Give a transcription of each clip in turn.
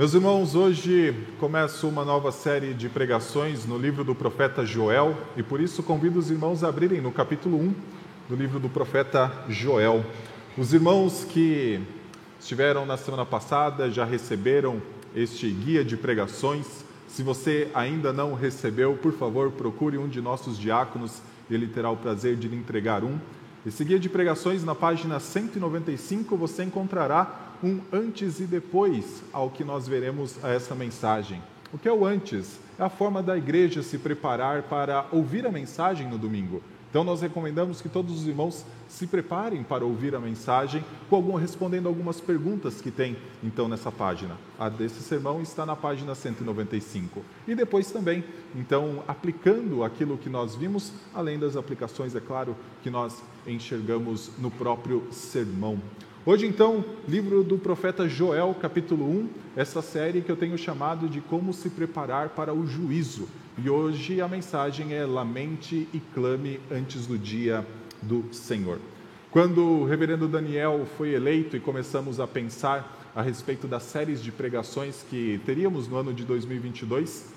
Meus irmãos, hoje começo uma nova série de pregações no livro do profeta Joel e por isso convido os irmãos a abrirem no capítulo 1 do livro do profeta Joel. Os irmãos que estiveram na semana passada já receberam este guia de pregações. Se você ainda não recebeu, por favor, procure um de nossos diáconos, ele terá o prazer de lhe entregar um. Esse guia de pregações, na página 195, você encontrará um antes e depois ao que nós veremos a essa mensagem. O que é o antes? É a forma da igreja se preparar para ouvir a mensagem no domingo. Então nós recomendamos que todos os irmãos se preparem para ouvir a mensagem, com algum, respondendo algumas perguntas que tem então nessa página. A desse sermão está na página 195. E depois também, então, aplicando aquilo que nós vimos, além das aplicações, é claro, que nós enxergamos no próprio sermão. Hoje, então, livro do profeta Joel, capítulo 1, essa série que eu tenho chamado de Como se preparar para o juízo. E hoje a mensagem é Lamente e clame antes do dia do Senhor. Quando o reverendo Daniel foi eleito e começamos a pensar a respeito das séries de pregações que teríamos no ano de 2022,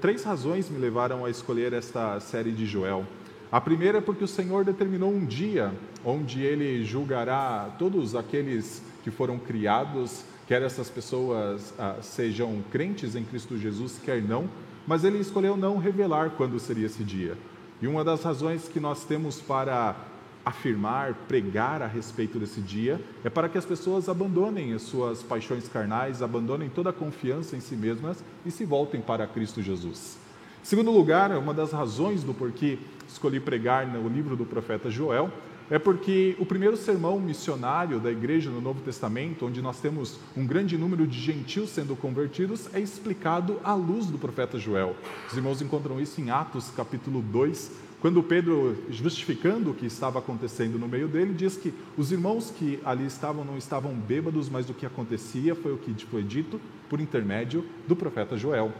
três razões me levaram a escolher esta série de Joel. A primeira é porque o Senhor determinou um dia onde ele julgará todos aqueles que foram criados, quer essas pessoas ah, sejam crentes em Cristo Jesus, quer não, mas ele escolheu não revelar quando seria esse dia. E uma das razões que nós temos para afirmar, pregar a respeito desse dia, é para que as pessoas abandonem as suas paixões carnais, abandonem toda a confiança em si mesmas e se voltem para Cristo Jesus. Segundo lugar, uma das razões do porquê escolhi pregar no livro do profeta Joel é porque o primeiro sermão missionário da igreja no Novo Testamento, onde nós temos um grande número de gentios sendo convertidos, é explicado à luz do profeta Joel. Os irmãos encontram isso em Atos capítulo 2, quando Pedro, justificando o que estava acontecendo no meio dele, diz que os irmãos que ali estavam não estavam bêbados, mas o que acontecia foi o que foi dito por intermédio do profeta Joel.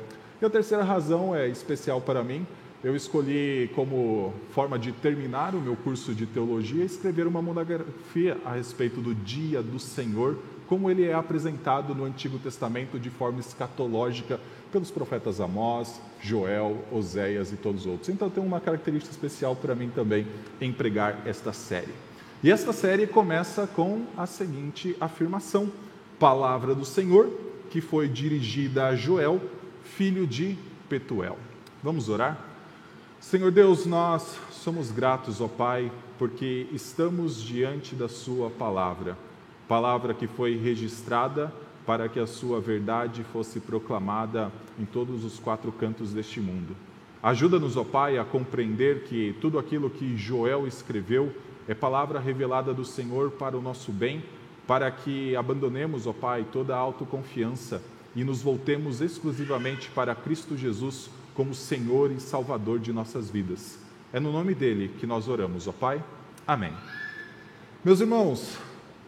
E a terceira razão é especial para mim. Eu escolhi como forma de terminar o meu curso de teologia escrever uma monografia a respeito do dia do Senhor, como ele é apresentado no Antigo Testamento de forma escatológica pelos profetas Amós, Joel, Oséias e todos os outros. Então tem uma característica especial para mim também em pregar esta série. E esta série começa com a seguinte afirmação: Palavra do Senhor, que foi dirigida a Joel, filho de Petuel. Vamos orar? Senhor Deus, nós somos gratos, ó Pai, porque estamos diante da Sua palavra, palavra que foi registrada para que a Sua verdade fosse proclamada em todos os quatro cantos deste mundo. Ajuda-nos, ó Pai, a compreender que tudo aquilo que Joel escreveu é palavra revelada do Senhor para o nosso bem, para que abandonemos, ó Pai, toda a autoconfiança e nos voltemos exclusivamente para Cristo Jesus como Senhor e Salvador de nossas vidas. É no nome dele que nós oramos, ó Pai. Amém. Meus irmãos,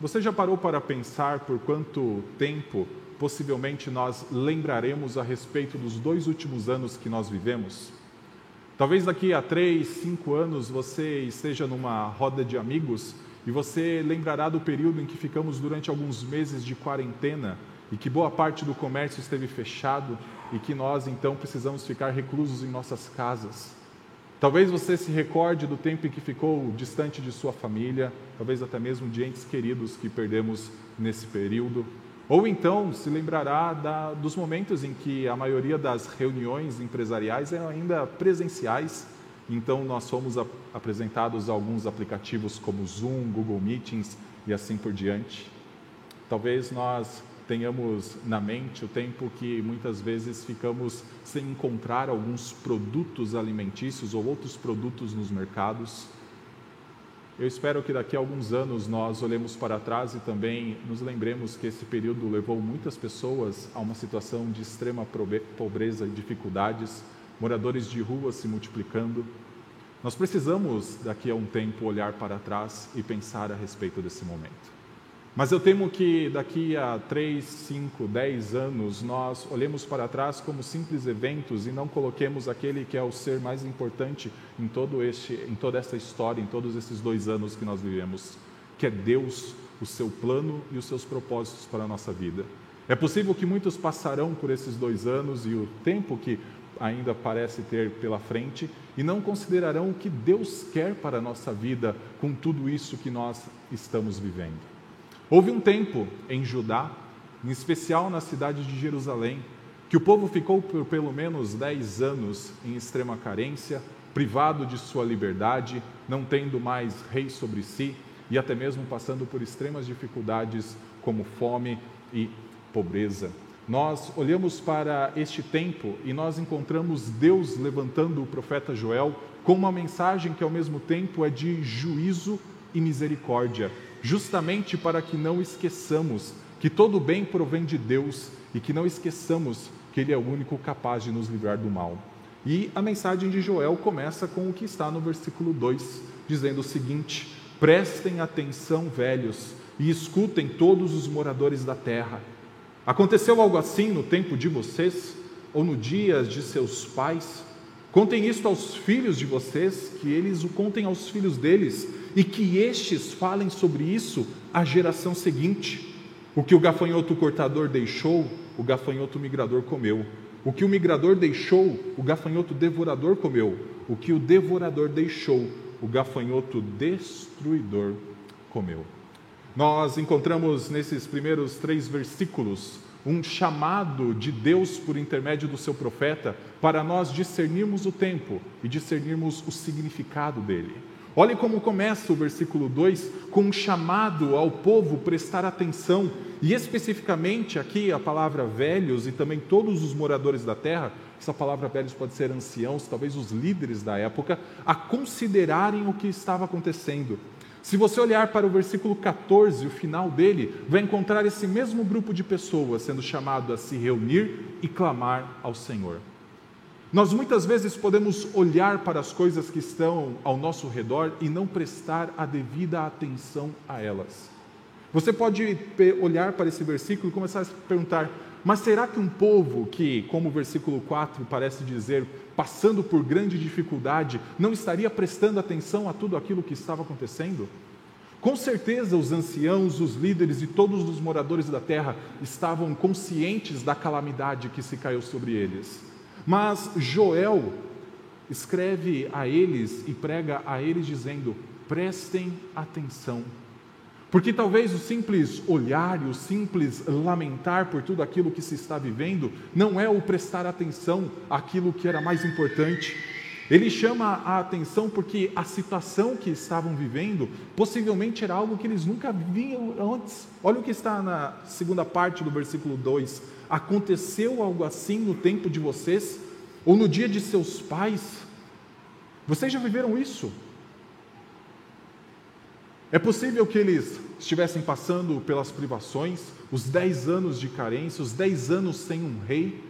você já parou para pensar por quanto tempo possivelmente nós lembraremos a respeito dos dois últimos anos que nós vivemos? Talvez daqui a três, cinco anos você esteja numa roda de amigos e você lembrará do período em que ficamos durante alguns meses de quarentena e que boa parte do comércio esteve fechado e que nós então precisamos ficar reclusos em nossas casas. Talvez você se recorde do tempo em que ficou distante de sua família, talvez até mesmo de entes queridos que perdemos nesse período. Ou então se lembrará da, dos momentos em que a maioria das reuniões empresariais eram ainda presenciais, então nós fomos apresentados a alguns aplicativos como Zoom, Google Meetings e assim por diante. Talvez nós tenhamos na mente o tempo que muitas vezes ficamos sem encontrar alguns produtos alimentícios ou outros produtos nos mercados. Eu espero que daqui a alguns anos nós olhemos para trás e também nos lembremos que esse período levou muitas pessoas a uma situação de extrema pobreza e dificuldades, moradores de rua se multiplicando. Nós precisamos, daqui a um tempo, olhar para trás e pensar a respeito desse momento. Mas eu temo que daqui a 3, 5, 10 anos nós olhemos para trás como simples eventos e não coloquemos aquele que é o ser mais importante em, todo este, em toda essa história, em todos esses dois anos que nós vivemos, que é Deus, o seu plano e os seus propósitos para a nossa vida. É possível que muitos passarão por esses dois anos e o tempo que ainda parece ter pela frente e não considerarão o que Deus quer para a nossa vida com tudo isso que nós estamos vivendo. Houve um tempo em Judá, em especial na cidade de Jerusalém, que o povo ficou por pelo menos dez anos em extrema carência, privado de sua liberdade, não tendo mais rei sobre si e até mesmo passando por extremas dificuldades como fome e pobreza. Nós olhamos para este tempo e nós encontramos Deus levantando o profeta Joel com uma mensagem que ao mesmo tempo é de juízo e misericórdia, justamente para que não esqueçamos que todo bem provém de Deus e que não esqueçamos que Ele é o único capaz de nos livrar do mal. E a mensagem de Joel começa com o que está no versículo 2, dizendo o seguinte: Prestem atenção, velhos, e escutem todos os moradores da terra. Aconteceu algo assim no tempo de vocês, ou no dia de seus pais? Contem isto aos filhos de vocês, que eles o contem aos filhos deles, e que estes falem sobre isso à geração seguinte. O que o gafanhoto cortador deixou, o gafanhoto migrador comeu. O que o migrador deixou, o gafanhoto devorador comeu. O que o devorador deixou, o gafanhoto destruidor comeu. Nós encontramos nesses primeiros três versículos um chamado de Deus por intermédio do seu profeta para nós discernirmos o tempo e discernirmos o significado dele. Olhe como começa o versículo 2 com um chamado ao povo prestar atenção, e especificamente aqui a palavra velhos e também todos os moradores da terra, essa palavra velhos pode ser anciãos, talvez os líderes da época, a considerarem o que estava acontecendo se você olhar para o versículo 14, o final dele, vai encontrar esse mesmo grupo de pessoas sendo chamado a se reunir e clamar ao Senhor. Nós muitas vezes podemos olhar para as coisas que estão ao nosso redor e não prestar a devida atenção a elas. Você pode olhar para esse versículo e começar a se perguntar: mas será que um povo que, como o versículo 4 parece dizer, passando por grande dificuldade, não estaria prestando atenção a tudo aquilo que estava acontecendo? Com certeza, os anciãos, os líderes e todos os moradores da terra estavam conscientes da calamidade que se caiu sobre eles. Mas Joel escreve a eles e prega a eles dizendo: prestem atenção porque talvez o simples olhar e o simples lamentar por tudo aquilo que se está vivendo não é o prestar atenção àquilo que era mais importante. Ele chama a atenção porque a situação que estavam vivendo possivelmente era algo que eles nunca viam antes. Olha o que está na segunda parte do versículo 2: Aconteceu algo assim no tempo de vocês, ou no dia de seus pais? Vocês já viveram isso? É possível que eles estivessem passando pelas privações, os dez anos de carência, os dez anos sem um rei,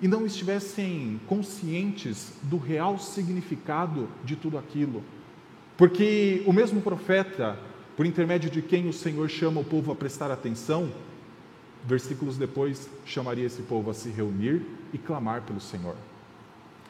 e não estivessem conscientes do real significado de tudo aquilo. Porque o mesmo profeta, por intermédio de quem o Senhor chama o povo a prestar atenção, versículos depois chamaria esse povo a se reunir e clamar pelo Senhor.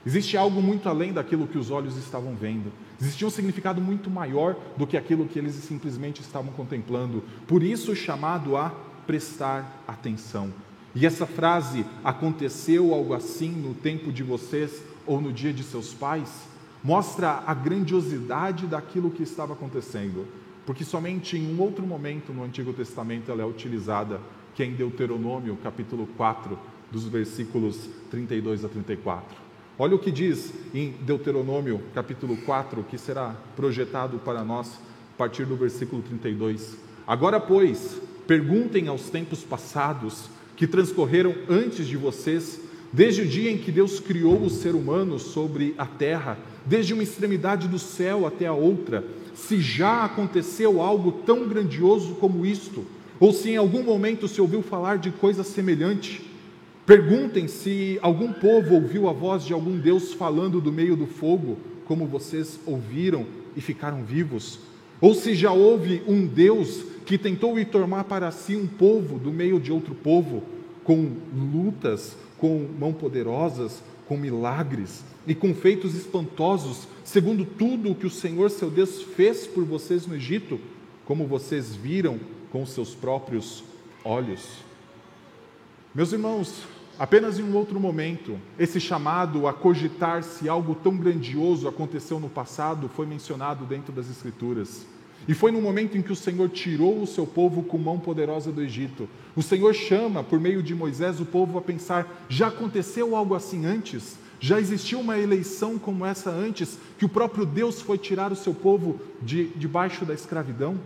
Existe algo muito além daquilo que os olhos estavam vendo. Existia um significado muito maior do que aquilo que eles simplesmente estavam contemplando. Por isso, chamado a prestar atenção. E essa frase, aconteceu algo assim no tempo de vocês ou no dia de seus pais, mostra a grandiosidade daquilo que estava acontecendo. Porque somente em um outro momento no Antigo Testamento ela é utilizada, que é em Deuteronômio, capítulo 4, dos versículos 32 a 34. Olha o que diz em Deuteronômio, capítulo 4, que será projetado para nós a partir do versículo 32. Agora, pois, perguntem aos tempos passados que transcorreram antes de vocês, desde o dia em que Deus criou o ser humano sobre a terra, desde uma extremidade do céu até a outra, se já aconteceu algo tão grandioso como isto, ou se em algum momento se ouviu falar de coisa semelhante. Perguntem se algum povo ouviu a voz de algum Deus falando do meio do fogo, como vocês ouviram e ficaram vivos. Ou se já houve um Deus que tentou ir tomar para si um povo do meio de outro povo, com lutas, com mãos poderosas, com milagres e com feitos espantosos, segundo tudo o que o Senhor seu Deus fez por vocês no Egito, como vocês viram com seus próprios olhos. Meus irmãos, apenas em um outro momento, esse chamado a cogitar se algo tão grandioso aconteceu no passado foi mencionado dentro das Escrituras. E foi no momento em que o Senhor tirou o seu povo com mão poderosa do Egito. O Senhor chama, por meio de Moisés, o povo a pensar: já aconteceu algo assim antes? Já existiu uma eleição como essa antes, que o próprio Deus foi tirar o seu povo de debaixo da escravidão?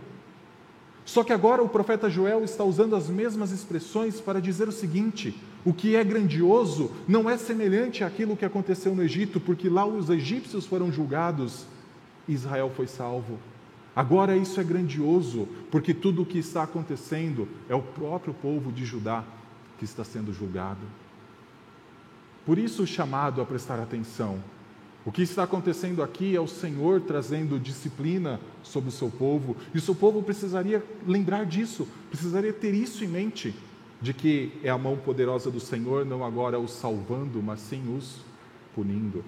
Só que agora o profeta Joel está usando as mesmas expressões para dizer o seguinte: o que é grandioso não é semelhante àquilo que aconteceu no Egito, porque lá os egípcios foram julgados, Israel foi salvo. Agora isso é grandioso, porque tudo o que está acontecendo é o próprio povo de Judá que está sendo julgado. Por isso o chamado a prestar atenção. O que está acontecendo aqui é o Senhor trazendo disciplina sobre o seu povo, e o seu povo precisaria lembrar disso, precisaria ter isso em mente, de que é a mão poderosa do Senhor, não agora os salvando, mas sim os punindo.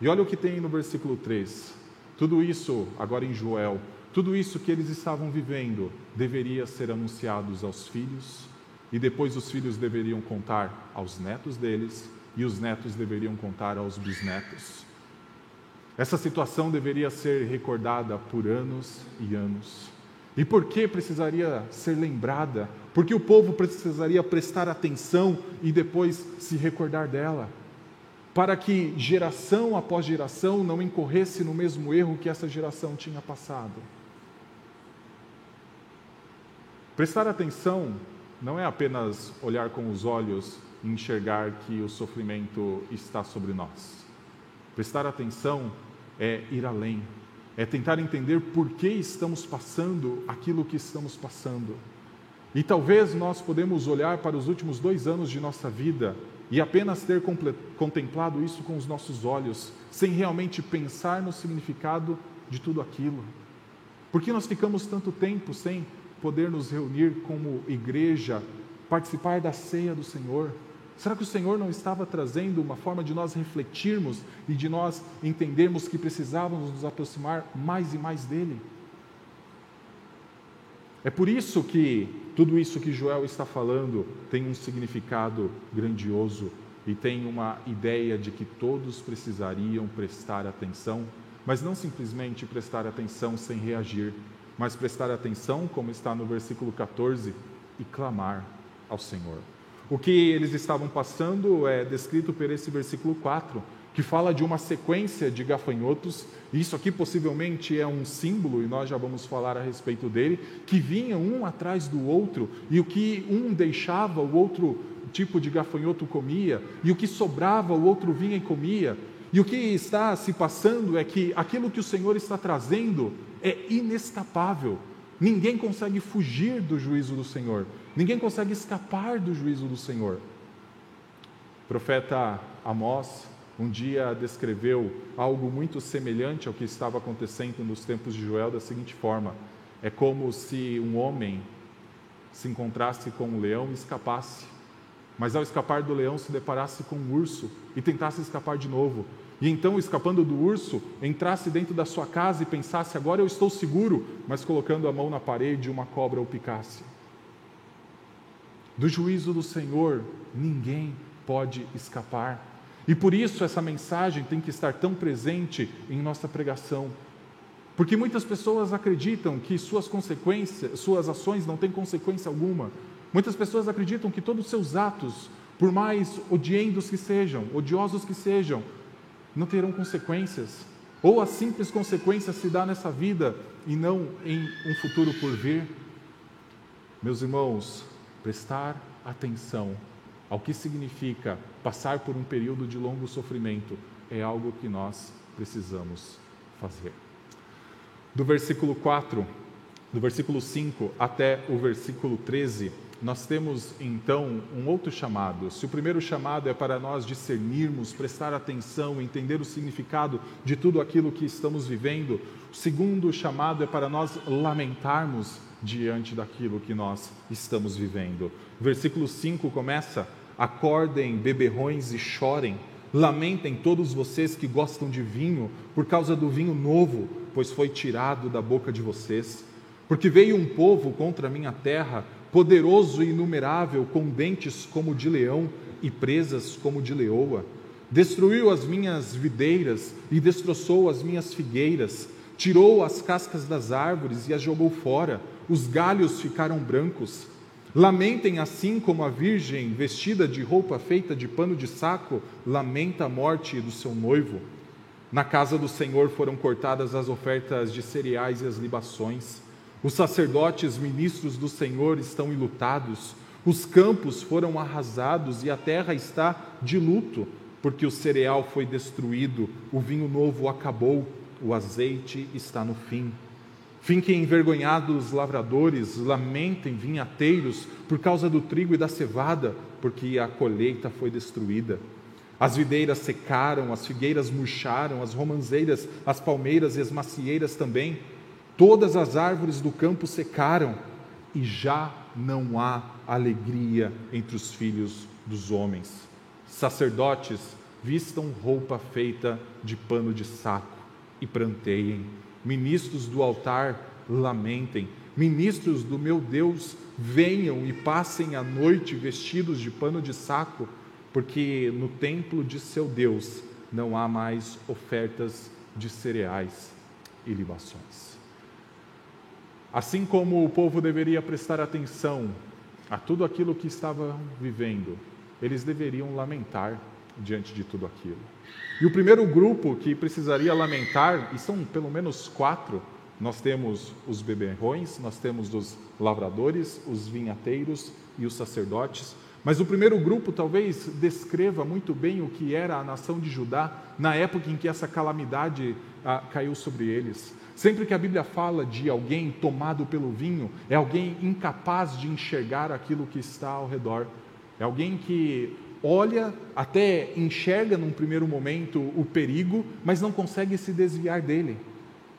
E olha o que tem no versículo 3. Tudo isso, agora em Joel, tudo isso que eles estavam vivendo deveria ser anunciado aos filhos, e depois os filhos deveriam contar aos netos deles, e os netos deveriam contar aos bisnetos. Essa situação deveria ser recordada por anos e anos. E por que precisaria ser lembrada? Porque o povo precisaria prestar atenção e depois se recordar dela. Para que geração após geração não incorresse no mesmo erro que essa geração tinha passado. Prestar atenção não é apenas olhar com os olhos e enxergar que o sofrimento está sobre nós. Prestar atenção é ir além, é tentar entender por que estamos passando aquilo que estamos passando. E talvez nós podemos olhar para os últimos dois anos de nossa vida e apenas ter contemplado isso com os nossos olhos, sem realmente pensar no significado de tudo aquilo. Por que nós ficamos tanto tempo sem poder nos reunir como igreja, participar da ceia do Senhor? Será que o Senhor não estava trazendo uma forma de nós refletirmos e de nós entendermos que precisávamos nos aproximar mais e mais dele? É por isso que tudo isso que Joel está falando tem um significado grandioso e tem uma ideia de que todos precisariam prestar atenção, mas não simplesmente prestar atenção sem reagir, mas prestar atenção, como está no versículo 14, e clamar ao Senhor. O que eles estavam passando é descrito por esse versículo 4, que fala de uma sequência de gafanhotos, isso aqui possivelmente é um símbolo, e nós já vamos falar a respeito dele, que vinham um atrás do outro, e o que um deixava, o outro tipo de gafanhoto comia, e o que sobrava, o outro vinha e comia. E o que está se passando é que aquilo que o Senhor está trazendo é inescapável. Ninguém consegue fugir do juízo do Senhor. Ninguém consegue escapar do juízo do Senhor. O profeta Amós um dia descreveu algo muito semelhante ao que estava acontecendo nos tempos de Joel da seguinte forma: é como se um homem se encontrasse com um leão e escapasse, mas ao escapar do leão se deparasse com um urso e tentasse escapar de novo. E então, escapando do urso, entrasse dentro da sua casa e pensasse: agora eu estou seguro, mas colocando a mão na parede, uma cobra o picasse. Do juízo do Senhor, ninguém pode escapar. E por isso essa mensagem tem que estar tão presente em nossa pregação. Porque muitas pessoas acreditam que suas consequências, suas ações não têm consequência alguma. Muitas pessoas acreditam que todos os seus atos, por mais odiendos que sejam, odiosos que sejam, não terão consequências. Ou a simples consequência se dá nessa vida e não em um futuro por vir. Meus irmãos, prestar atenção ao que significa passar por um período de longo sofrimento é algo que nós precisamos fazer. Do versículo 4, do versículo 5 até o versículo 13, nós temos então um outro chamado. Se o primeiro chamado é para nós discernirmos, prestar atenção, entender o significado de tudo aquilo que estamos vivendo, o segundo chamado é para nós lamentarmos diante daquilo que nós estamos vivendo. Versículo 5 começa: Acordem, beberrões, e chorem. Lamentem todos vocês que gostam de vinho, por causa do vinho novo, pois foi tirado da boca de vocês. Porque veio um povo contra a minha terra poderoso e inumerável, com dentes como de leão e presas como de leoa. Destruiu as minhas videiras e destroçou as minhas figueiras, tirou as cascas das árvores e as jogou fora, os galhos ficaram brancos. Lamentem assim como a virgem vestida de roupa feita de pano de saco lamenta a morte do seu noivo. Na casa do Senhor foram cortadas as ofertas de cereais e as libações. Os sacerdotes, ministros do Senhor, estão enlutados. Os campos foram arrasados e a terra está de luto, porque o cereal foi destruído, o vinho novo acabou, o azeite está no fim. Fiquem envergonhados lavradores, lamentem vinhateiros por causa do trigo e da cevada, porque a colheita foi destruída. As videiras secaram, as figueiras murcharam, as romanzeiras, as palmeiras e as macieiras também. Todas as árvores do campo secaram e já não há alegria entre os filhos dos homens. Sacerdotes, vistam roupa feita de pano de saco e pranteiem. Ministros do altar, lamentem. Ministros do meu Deus, venham e passem a noite vestidos de pano de saco porque no templo de seu Deus não há mais ofertas de cereais e libações. Assim como o povo deveria prestar atenção a tudo aquilo que estava vivendo, eles deveriam lamentar diante de tudo aquilo. E o primeiro grupo que precisaria lamentar, e são pelo menos quatro, nós temos os beberrões, nós temos os lavradores, os vinhateiros e os sacerdotes. Mas o primeiro grupo talvez descreva muito bem o que era a nação de Judá na época em que essa calamidade ah, caiu sobre eles. Sempre que a Bíblia fala de alguém tomado pelo vinho, é alguém incapaz de enxergar aquilo que está ao redor. É alguém que olha, até enxerga num primeiro momento o perigo, mas não consegue se desviar dele.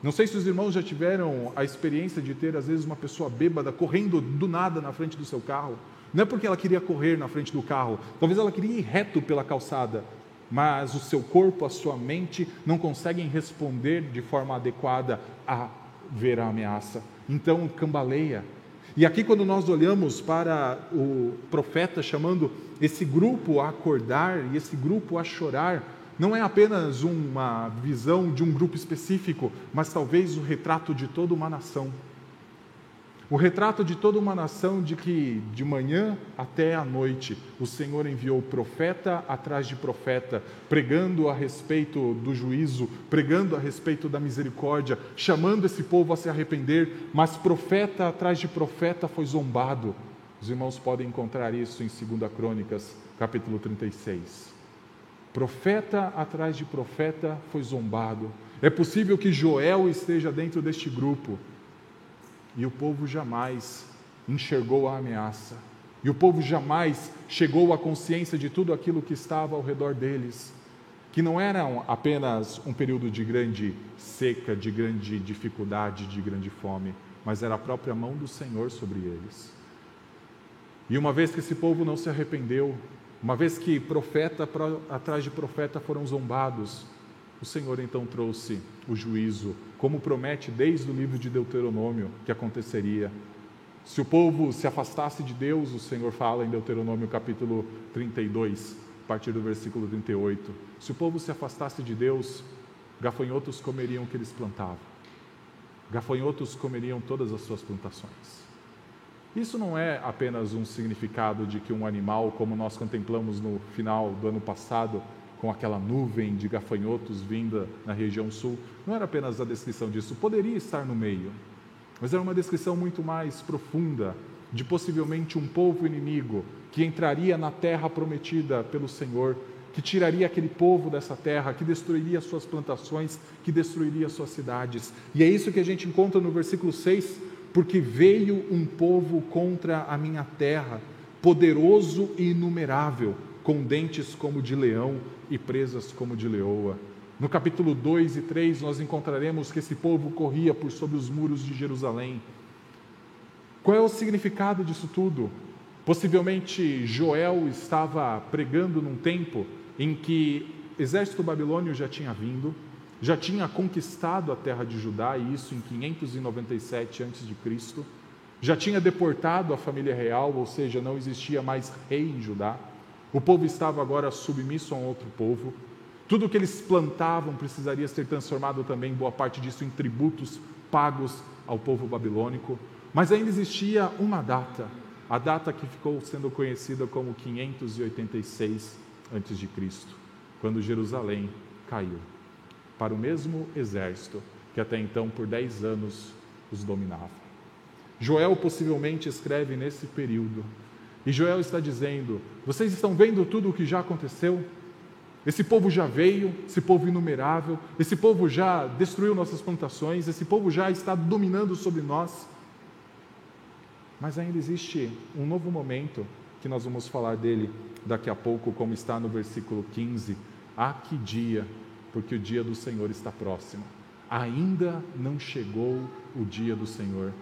Não sei se os irmãos já tiveram a experiência de ter, às vezes, uma pessoa bêbada correndo do nada na frente do seu carro. Não é porque ela queria correr na frente do carro, talvez ela queria ir reto pela calçada, mas o seu corpo, a sua mente não conseguem responder de forma adequada a ver a ameaça. Então cambaleia. E aqui, quando nós olhamos para o profeta chamando esse grupo a acordar e esse grupo a chorar, não é apenas uma visão de um grupo específico, mas talvez o retrato de toda uma nação. O retrato de toda uma nação de que de manhã até à noite o Senhor enviou profeta atrás de profeta, pregando a respeito do juízo, pregando a respeito da misericórdia, chamando esse povo a se arrepender, mas profeta atrás de profeta foi zombado. Os irmãos podem encontrar isso em 2 Crônicas, capítulo 36. Profeta atrás de profeta foi zombado. É possível que Joel esteja dentro deste grupo e o povo jamais enxergou a ameaça. E o povo jamais chegou à consciência de tudo aquilo que estava ao redor deles, que não era apenas um período de grande seca, de grande dificuldade, de grande fome, mas era a própria mão do Senhor sobre eles. E uma vez que esse povo não se arrependeu, uma vez que profeta atrás de profeta foram zombados, o Senhor então trouxe o juízo, como promete desde o livro de Deuteronômio que aconteceria. Se o povo se afastasse de Deus, o Senhor fala em Deuteronômio capítulo 32, a partir do versículo 38. Se o povo se afastasse de Deus, gafanhotos comeriam o que eles plantavam. Gafanhotos comeriam todas as suas plantações. Isso não é apenas um significado de que um animal, como nós contemplamos no final do ano passado, com aquela nuvem de gafanhotos vinda na região sul, não era apenas a descrição disso, poderia estar no meio, mas era uma descrição muito mais profunda de possivelmente um povo inimigo que entraria na terra prometida pelo Senhor, que tiraria aquele povo dessa terra, que destruiria suas plantações, que destruiria suas cidades. E é isso que a gente encontra no versículo 6, porque veio um povo contra a minha terra, poderoso e inumerável, com dentes como de leão e presas como de leoa. No capítulo 2 e 3, nós encontraremos que esse povo corria por sobre os muros de Jerusalém. Qual é o significado disso tudo? Possivelmente Joel estava pregando num tempo em que o exército babilônio já tinha vindo, já tinha conquistado a terra de Judá, e isso em 597 a.C., já tinha deportado a família real, ou seja, não existia mais rei em Judá. O povo estava agora submisso a um outro povo. Tudo que eles plantavam precisaria ser transformado também, boa parte disso, em tributos pagos ao povo babilônico. Mas ainda existia uma data, a data que ficou sendo conhecida como 586 a.C., quando Jerusalém caiu para o mesmo exército que até então por dez anos os dominava. Joel possivelmente escreve nesse período, e Joel está dizendo: Vocês estão vendo tudo o que já aconteceu? Esse povo já veio, esse povo inumerável, esse povo já destruiu nossas plantações, esse povo já está dominando sobre nós. Mas ainda existe um novo momento que nós vamos falar dele daqui a pouco, como está no versículo 15. Ah, que dia, porque o dia do Senhor está próximo. Ainda não chegou o dia do Senhor.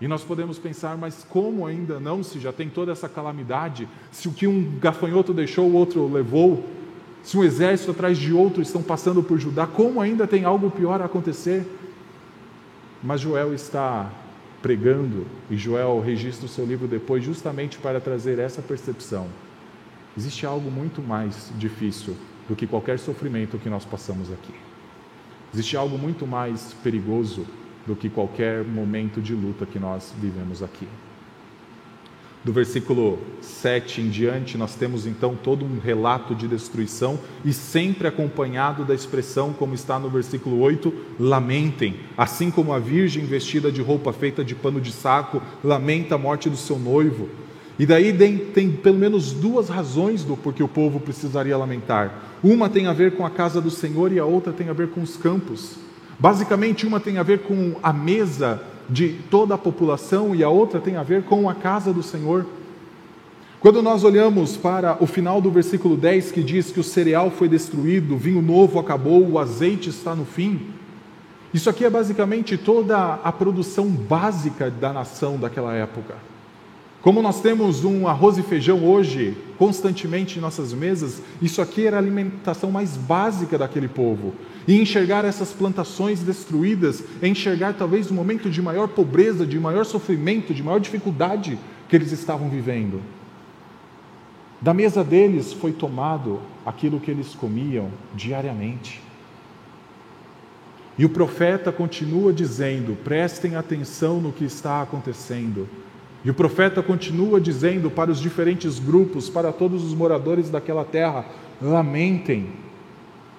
E nós podemos pensar, mas como ainda não, se já tem toda essa calamidade, se o que um gafanhoto deixou, o outro levou, se um exército atrás de outro estão passando por Judá, como ainda tem algo pior a acontecer? Mas Joel está pregando, e Joel registra o seu livro depois, justamente para trazer essa percepção. Existe algo muito mais difícil do que qualquer sofrimento que nós passamos aqui. Existe algo muito mais perigoso do que qualquer momento de luta que nós vivemos aqui. Do versículo 7 em diante, nós temos então todo um relato de destruição e sempre acompanhado da expressão, como está no versículo 8, lamentem, assim como a virgem vestida de roupa feita de pano de saco lamenta a morte do seu noivo. E daí tem, pelo menos duas razões do porquê o povo precisaria lamentar. Uma tem a ver com a casa do Senhor e a outra tem a ver com os campos. Basicamente, uma tem a ver com a mesa de toda a população e a outra tem a ver com a casa do Senhor. Quando nós olhamos para o final do versículo 10 que diz que o cereal foi destruído, o vinho novo acabou, o azeite está no fim, isso aqui é basicamente toda a produção básica da nação daquela época. Como nós temos um arroz e feijão hoje constantemente em nossas mesas, isso aqui era a alimentação mais básica daquele povo. E enxergar essas plantações destruídas é enxergar talvez o um momento de maior pobreza, de maior sofrimento, de maior dificuldade que eles estavam vivendo. Da mesa deles foi tomado aquilo que eles comiam diariamente. E o profeta continua dizendo: prestem atenção no que está acontecendo. E o profeta continua dizendo para os diferentes grupos, para todos os moradores daquela terra: lamentem,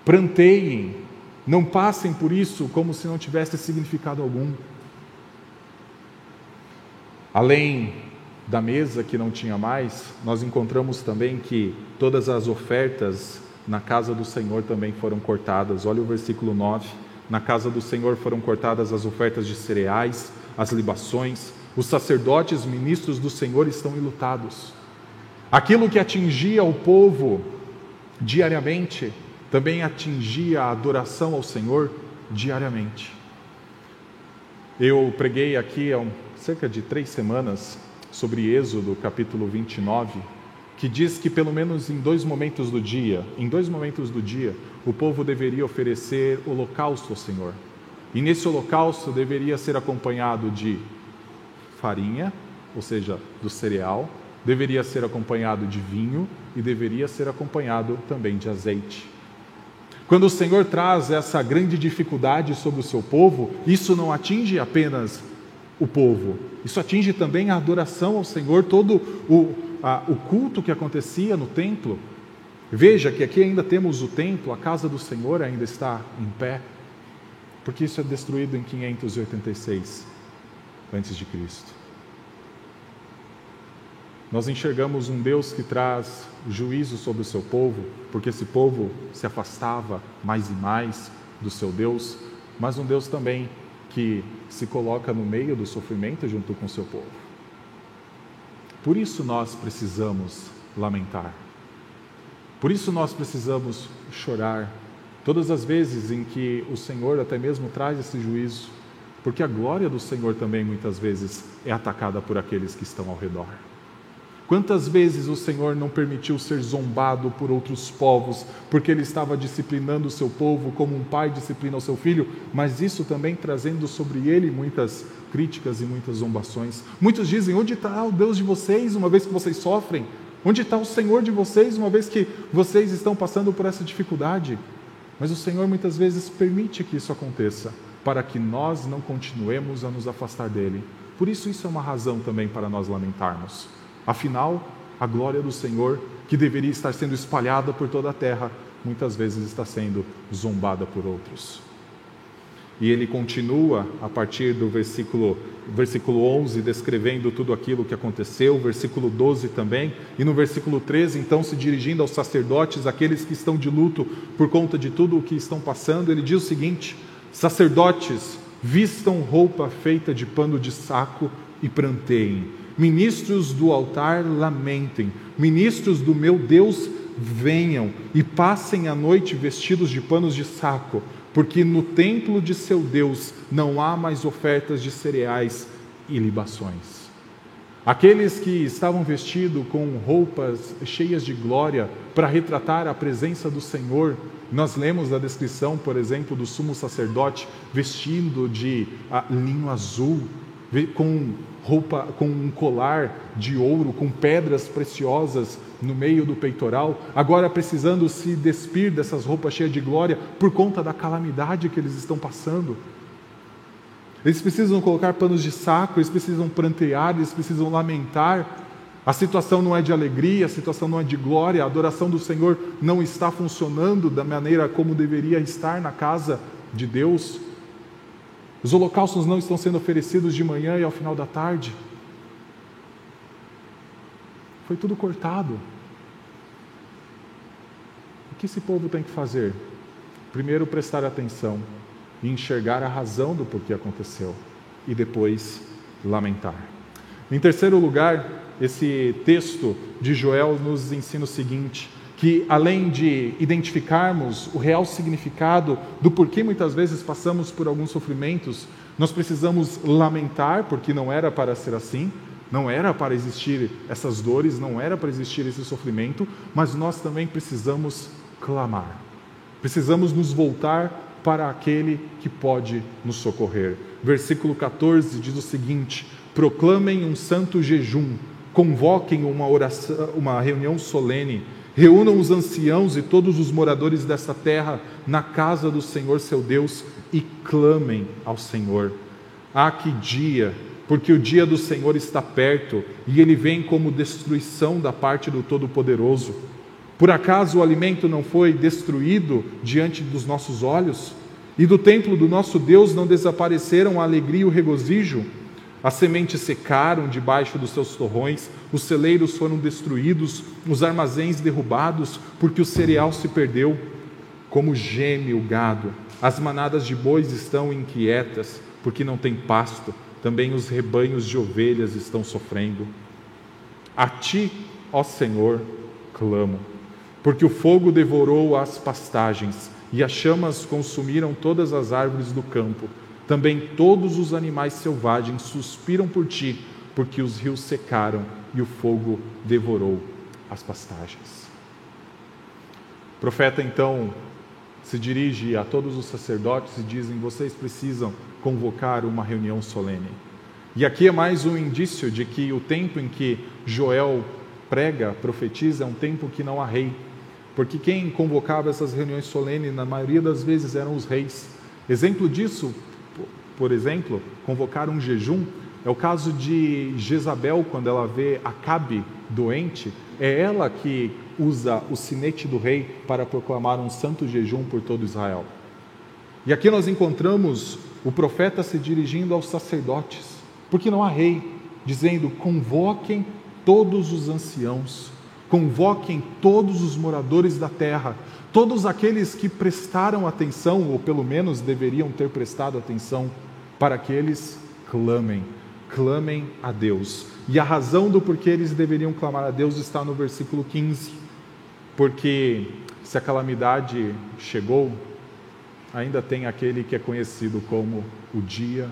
pranteiem, não passem por isso como se não tivesse significado algum. Além da mesa que não tinha mais, nós encontramos também que todas as ofertas na casa do Senhor também foram cortadas. Olha o versículo 9. Na casa do Senhor foram cortadas as ofertas de cereais, as libações, os sacerdotes, ministros do Senhor estão enlutados. Aquilo que atingia o povo diariamente, também atingia a adoração ao Senhor diariamente. Eu preguei aqui há cerca de três semanas sobre Êxodo, capítulo 29, que diz que pelo menos em dois momentos do dia, em dois momentos do dia, o povo deveria oferecer holocausto ao Senhor. E nesse holocausto deveria ser acompanhado de farinha, ou seja, do cereal, deveria ser acompanhado de vinho e deveria ser acompanhado também de azeite. Quando o Senhor traz essa grande dificuldade sobre o seu povo, isso não atinge apenas o povo, isso atinge também a adoração ao Senhor, todo o, a, o culto que acontecia no templo. Veja que aqui ainda temos o templo, a casa do Senhor ainda está em pé, porque isso é destruído em 586 antes de Cristo. Nós enxergamos um Deus que traz juízo sobre o seu povo, porque esse povo se afastava mais e mais do seu Deus, mas um Deus também que se coloca no meio do sofrimento junto com o seu povo. Por isso nós precisamos lamentar. Por isso nós precisamos chorar todas as vezes em que o Senhor até mesmo traz esse juízo porque a glória do Senhor também muitas vezes é atacada por aqueles que estão ao redor. Quantas vezes o Senhor não permitiu ser zombado por outros povos, porque ele estava disciplinando o seu povo como um pai disciplina o seu filho, mas isso também trazendo sobre ele muitas críticas e muitas zombações. Muitos dizem: onde está o Deus de vocês, uma vez que vocês sofrem? Onde está o Senhor de vocês, uma vez que vocês estão passando por essa dificuldade? Mas o Senhor muitas vezes permite que isso aconteça, para que nós não continuemos a nos afastar dele. Por isso, isso é uma razão também para nós lamentarmos. Afinal, a glória do Senhor, que deveria estar sendo espalhada por toda a terra, muitas vezes está sendo zombada por outros. E ele continua a partir do versículo, versículo 11, descrevendo tudo aquilo que aconteceu, versículo 12 também, e no versículo 13, então, se dirigindo aos sacerdotes, aqueles que estão de luto por conta de tudo o que estão passando, ele diz o seguinte: Sacerdotes, vistam roupa feita de pano de saco e pranteiem Ministros do altar, lamentem. Ministros do meu Deus, venham e passem a noite vestidos de panos de saco, porque no templo de seu Deus não há mais ofertas de cereais e libações. Aqueles que estavam vestidos com roupas cheias de glória para retratar a presença do Senhor, nós lemos a descrição, por exemplo, do sumo sacerdote vestindo de ah, linho azul, com roupa, com um colar de ouro, com pedras preciosas no meio do peitoral, agora precisando se despir dessas roupas cheias de glória por conta da calamidade que eles estão passando. Eles precisam colocar panos de saco, eles precisam prantear, eles precisam lamentar. A situação não é de alegria, a situação não é de glória, a adoração do Senhor não está funcionando da maneira como deveria estar na casa de Deus. Os holocaustos não estão sendo oferecidos de manhã e ao final da tarde. Foi tudo cortado. O que esse povo tem que fazer? Primeiro, prestar atenção e enxergar a razão do porquê aconteceu, e depois lamentar. Em terceiro lugar, esse texto de Joel nos ensina o seguinte: que além de identificarmos o real significado do porquê muitas vezes passamos por alguns sofrimentos, nós precisamos lamentar, porque não era para ser assim, não era para existir essas dores, não era para existir esse sofrimento, mas nós também precisamos clamar. Precisamos nos voltar para aquele que pode nos socorrer. Versículo 14 diz o seguinte: Proclamem um santo jejum, convoquem uma oração, uma reunião solene Reúnam os anciãos e todos os moradores dessa terra na casa do Senhor seu Deus e clamem ao Senhor. Ah, que dia! Porque o dia do Senhor está perto e ele vem como destruição da parte do Todo-Poderoso. Por acaso o alimento não foi destruído diante dos nossos olhos? E do templo do nosso Deus não desapareceram a alegria e o regozijo? As sementes secaram debaixo dos seus torrões, os celeiros foram destruídos, os armazéns derrubados, porque o cereal se perdeu. Como geme o gado, as manadas de bois estão inquietas, porque não tem pasto, também os rebanhos de ovelhas estão sofrendo. A ti, ó Senhor, clamo, porque o fogo devorou as pastagens e as chamas consumiram todas as árvores do campo. Também todos os animais selvagens suspiram por ti, porque os rios secaram e o fogo devorou as pastagens. O profeta então se dirige a todos os sacerdotes e dizem: vocês precisam convocar uma reunião solene. E aqui é mais um indício de que o tempo em que Joel prega, profetiza, é um tempo que não há rei. Porque quem convocava essas reuniões solenes, na maioria das vezes, eram os reis. Exemplo disso por exemplo, convocar um jejum. É o caso de Jezabel, quando ela vê Acabe doente, é ela que usa o sinete do rei para proclamar um santo jejum por todo Israel. E aqui nós encontramos o profeta se dirigindo aos sacerdotes, porque não há rei, dizendo: convoquem todos os anciãos, convoquem todos os moradores da terra, todos aqueles que prestaram atenção, ou pelo menos deveriam ter prestado atenção para que eles clamem, clamem a Deus. E a razão do porquê eles deveriam clamar a Deus está no versículo 15. Porque se a calamidade chegou, ainda tem aquele que é conhecido como o dia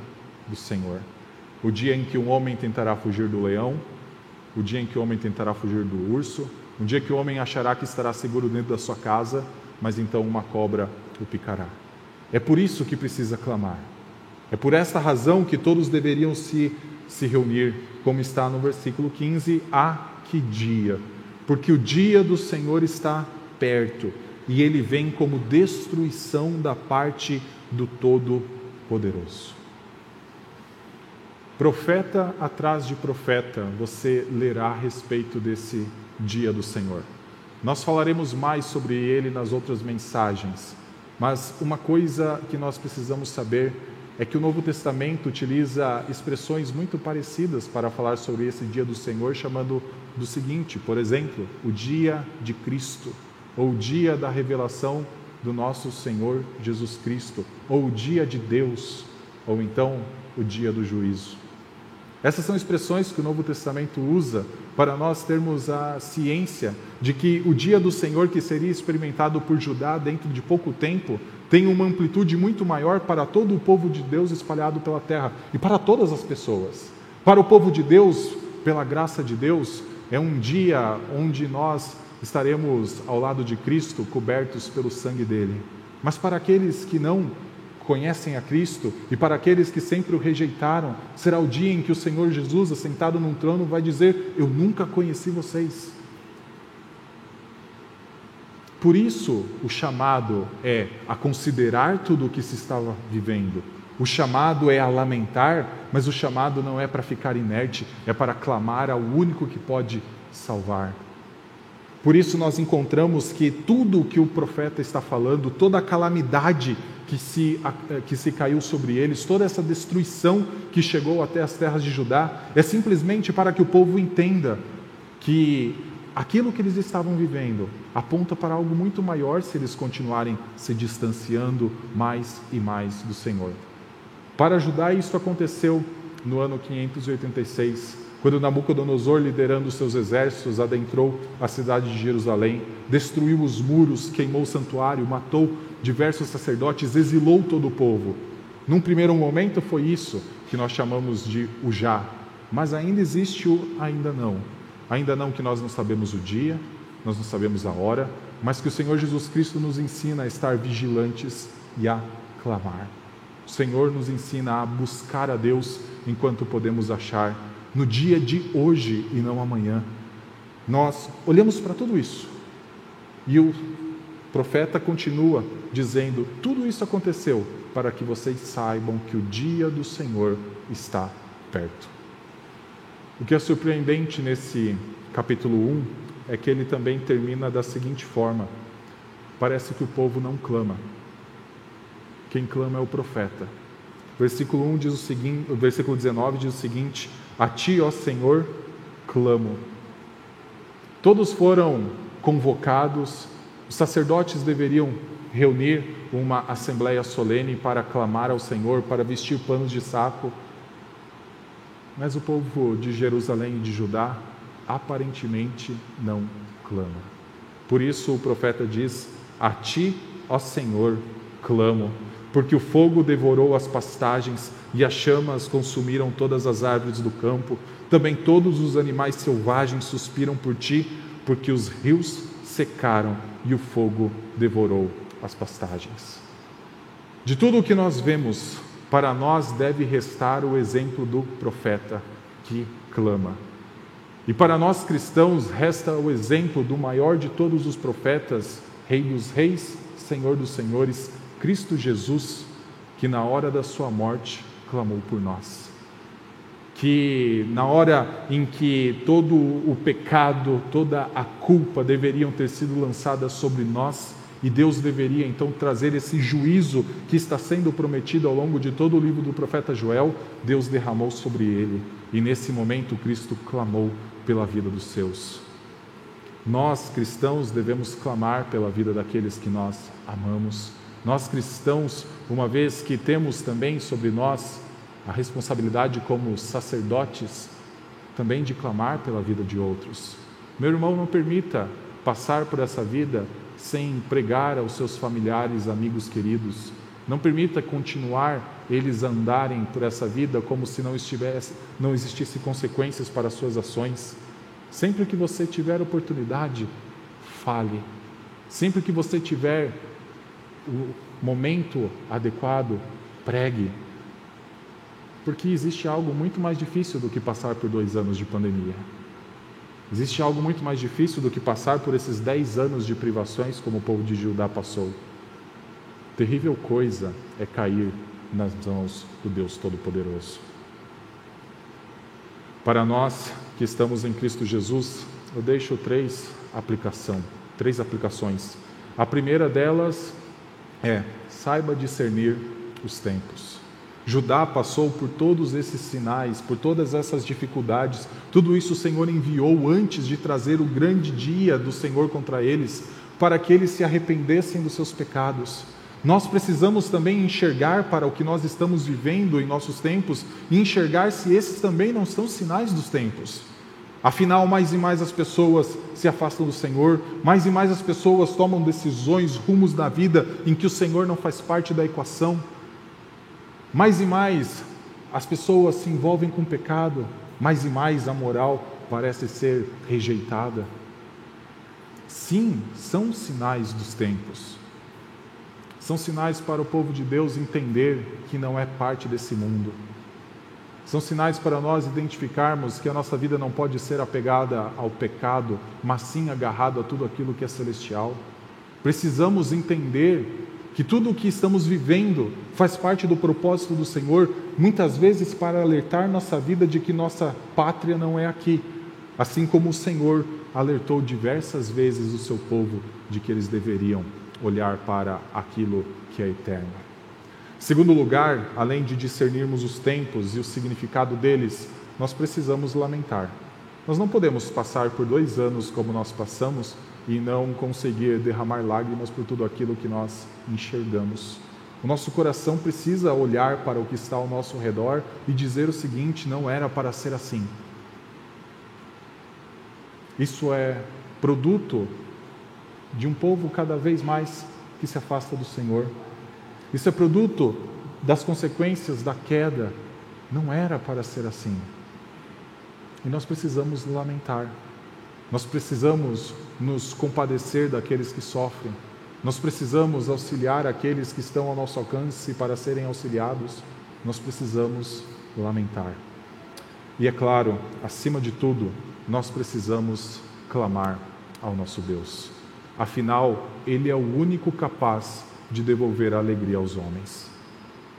do Senhor. O dia em que um homem tentará fugir do leão, o dia em que o homem tentará fugir do urso, um dia que o homem achará que estará seguro dentro da sua casa, mas então uma cobra o picará. É por isso que precisa clamar. É por esta razão que todos deveriam se, se reunir, como está no versículo 15: a que dia? Porque o dia do Senhor está perto e ele vem como destruição da parte do Todo-Poderoso. Profeta atrás de profeta, você lerá a respeito desse dia do Senhor. Nós falaremos mais sobre ele nas outras mensagens, mas uma coisa que nós precisamos saber é que o Novo Testamento utiliza expressões muito parecidas para falar sobre esse dia do Senhor, chamando do seguinte, por exemplo, o dia de Cristo, ou o dia da revelação do nosso Senhor Jesus Cristo, ou o dia de Deus, ou então o dia do juízo. Essas são expressões que o Novo Testamento usa para nós termos a ciência de que o dia do Senhor, que seria experimentado por Judá dentro de pouco tempo, tem uma amplitude muito maior para todo o povo de Deus espalhado pela terra e para todas as pessoas. Para o povo de Deus, pela graça de Deus, é um dia onde nós estaremos ao lado de Cristo, cobertos pelo sangue dele. Mas para aqueles que não conhecem a Cristo e para aqueles que sempre o rejeitaram, será o dia em que o Senhor Jesus, assentado num trono, vai dizer: Eu nunca conheci vocês. Por isso, o chamado é a considerar tudo o que se estava vivendo. O chamado é a lamentar, mas o chamado não é para ficar inerte, é para clamar ao único que pode salvar. Por isso, nós encontramos que tudo o que o profeta está falando, toda a calamidade que se, eh, que se caiu sobre eles, toda essa destruição que chegou até as terras de Judá, é simplesmente para que o povo entenda que aquilo que eles estavam vivendo aponta para algo muito maior se eles continuarem se distanciando mais e mais do Senhor. Para Judá, isso aconteceu no ano 586, quando Nabucodonosor, liderando seus exércitos, adentrou a cidade de Jerusalém, destruiu os muros, queimou o santuário, matou diversos sacerdotes, exilou todo o povo. Num primeiro momento foi isso que nós chamamos de o já, mas ainda existe o ainda não. Ainda não que nós não sabemos o dia, nós não sabemos a hora, mas que o Senhor Jesus Cristo nos ensina a estar vigilantes e a clamar. O Senhor nos ensina a buscar a Deus enquanto podemos achar no dia de hoje e não amanhã. Nós olhamos para tudo isso e o profeta continua dizendo: tudo isso aconteceu para que vocês saibam que o dia do Senhor está perto. O que é surpreendente nesse capítulo 1 é que ele também termina da seguinte forma: parece que o povo não clama. Quem clama é o profeta. Versículo 1 diz o seguinte, o versículo 19 diz o seguinte: A ti, ó Senhor, clamo. Todos foram convocados, os sacerdotes deveriam reunir uma assembleia solene para clamar ao Senhor, para vestir panos de saco. Mas o povo de Jerusalém e de Judá aparentemente não clama. Por isso o profeta diz: A ti, ó Senhor, clamo, porque o fogo devorou as pastagens e as chamas consumiram todas as árvores do campo. Também todos os animais selvagens suspiram por ti, porque os rios secaram e o fogo devorou as pastagens. De tudo o que nós vemos, para nós deve restar o exemplo do profeta que clama. E para nós cristãos resta o exemplo do maior de todos os profetas, Rei dos Reis, Senhor dos Senhores, Cristo Jesus, que na hora da sua morte clamou por nós. Que na hora em que todo o pecado, toda a culpa deveriam ter sido lançadas sobre nós, e Deus deveria então trazer esse juízo que está sendo prometido ao longo de todo o livro do profeta Joel, Deus derramou sobre ele. E nesse momento Cristo clamou pela vida dos seus. Nós cristãos devemos clamar pela vida daqueles que nós amamos. Nós cristãos, uma vez que temos também sobre nós a responsabilidade como sacerdotes, também de clamar pela vida de outros. Meu irmão, não permita passar por essa vida sem pregar aos seus familiares, amigos queridos. Não permita continuar eles andarem por essa vida como se não estivesse, não existisse consequências para as suas ações. Sempre que você tiver oportunidade, fale. Sempre que você tiver o momento adequado, pregue. Porque existe algo muito mais difícil do que passar por dois anos de pandemia. Existe algo muito mais difícil do que passar por esses dez anos de privações como o povo de Judá passou. Terrível coisa é cair nas mãos do Deus Todo-Poderoso. Para nós que estamos em Cristo Jesus, eu deixo três aplicação, três aplicações. A primeira delas é: saiba discernir os tempos. Judá passou por todos esses sinais, por todas essas dificuldades. Tudo isso o Senhor enviou antes de trazer o grande dia do Senhor contra eles, para que eles se arrependessem dos seus pecados. Nós precisamos também enxergar para o que nós estamos vivendo em nossos tempos e enxergar se esses também não são sinais dos tempos. Afinal, mais e mais as pessoas se afastam do Senhor, mais e mais as pessoas tomam decisões, rumos da vida em que o Senhor não faz parte da equação. Mais e mais as pessoas se envolvem com o pecado, mais e mais a moral parece ser rejeitada. Sim, são sinais dos tempos. São sinais para o povo de Deus entender que não é parte desse mundo são sinais para nós identificarmos que a nossa vida não pode ser apegada ao pecado, mas sim agarrado a tudo aquilo que é celestial. Precisamos entender que tudo o que estamos vivendo faz parte do propósito do Senhor, muitas vezes para alertar nossa vida de que nossa pátria não é aqui, assim como o Senhor alertou diversas vezes o seu povo de que eles deveriam olhar para aquilo que é eterno. Segundo lugar, além de discernirmos os tempos e o significado deles, nós precisamos lamentar. Nós não podemos passar por dois anos como nós passamos e não conseguir derramar lágrimas por tudo aquilo que nós enxergamos. O nosso coração precisa olhar para o que está ao nosso redor e dizer o seguinte: não era para ser assim. Isso é produto de um povo cada vez mais que se afasta do Senhor, isso é produto das consequências da queda. Não era para ser assim. E nós precisamos lamentar. Nós precisamos nos compadecer daqueles que sofrem. Nós precisamos auxiliar aqueles que estão ao nosso alcance para serem auxiliados. Nós precisamos lamentar. E é claro, acima de tudo, nós precisamos clamar ao nosso Deus. Afinal, Ele é o único capaz de devolver a alegria aos homens.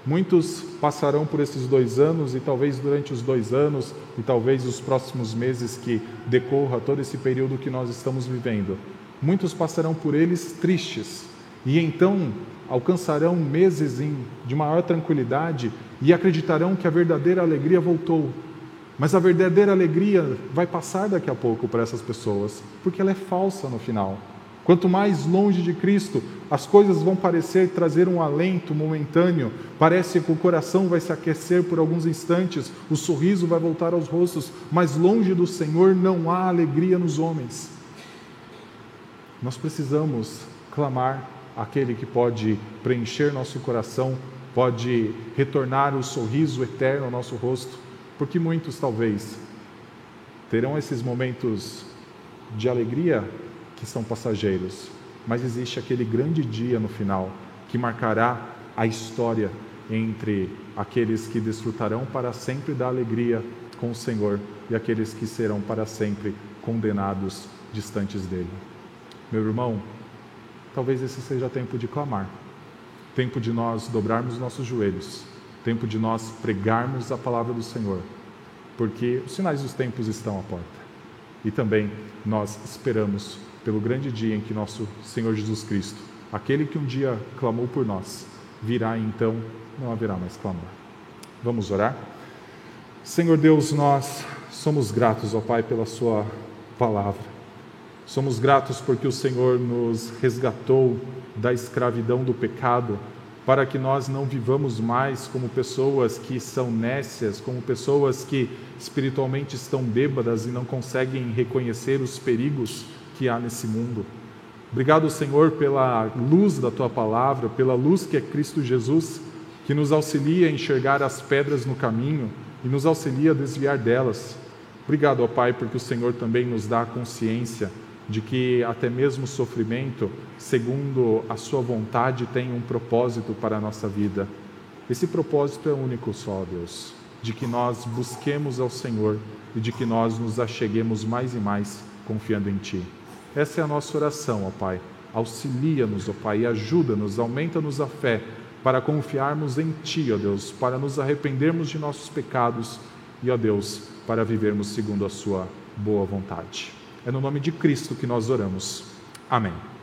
Muitos passarão por esses dois anos e talvez durante os dois anos e talvez os próximos meses que decorra todo esse período que nós estamos vivendo. Muitos passarão por eles tristes e então alcançarão meses de maior tranquilidade e acreditarão que a verdadeira alegria voltou. Mas a verdadeira alegria vai passar daqui a pouco para essas pessoas, porque ela é falsa no final. Quanto mais longe de Cristo, as coisas vão parecer trazer um alento momentâneo, parece que o coração vai se aquecer por alguns instantes, o sorriso vai voltar aos rostos, mas longe do Senhor não há alegria nos homens. Nós precisamos clamar aquele que pode preencher nosso coração, pode retornar o sorriso eterno ao nosso rosto, porque muitos talvez terão esses momentos de alegria que são passageiros, mas existe aquele grande dia no final que marcará a história entre aqueles que desfrutarão para sempre da alegria com o Senhor e aqueles que serão para sempre condenados distantes dele. Meu irmão, talvez esse seja tempo de clamar, tempo de nós dobrarmos nossos joelhos, tempo de nós pregarmos a palavra do Senhor, porque os sinais dos tempos estão à porta. E também nós esperamos pelo grande dia em que nosso Senhor Jesus Cristo, aquele que um dia clamou por nós, virá então não haverá mais clamor. Vamos orar? Senhor Deus, nós somos gratos ao Pai pela Sua palavra. Somos gratos porque o Senhor nos resgatou da escravidão do pecado, para que nós não vivamos mais como pessoas que são nécias, como pessoas que espiritualmente estão bêbadas e não conseguem reconhecer os perigos que há nesse mundo. Obrigado, Senhor, pela luz da tua palavra, pela luz que é Cristo Jesus, que nos auxilia a enxergar as pedras no caminho e nos auxilia a desviar delas. Obrigado, ó Pai, porque o Senhor também nos dá a consciência de que até mesmo o sofrimento, segundo a Sua vontade, tem um propósito para a nossa vida. Esse propósito é único só, Deus, de que nós busquemos ao Senhor e de que nós nos acheguemos mais e mais confiando em Ti. Essa é a nossa oração, ó Pai. Auxilia-nos, ó Pai, e ajuda-nos, aumenta-nos a fé para confiarmos em Ti, ó Deus, para nos arrependermos de nossos pecados e, ó Deus, para vivermos segundo a Sua boa vontade. É no nome de Cristo que nós oramos. Amém.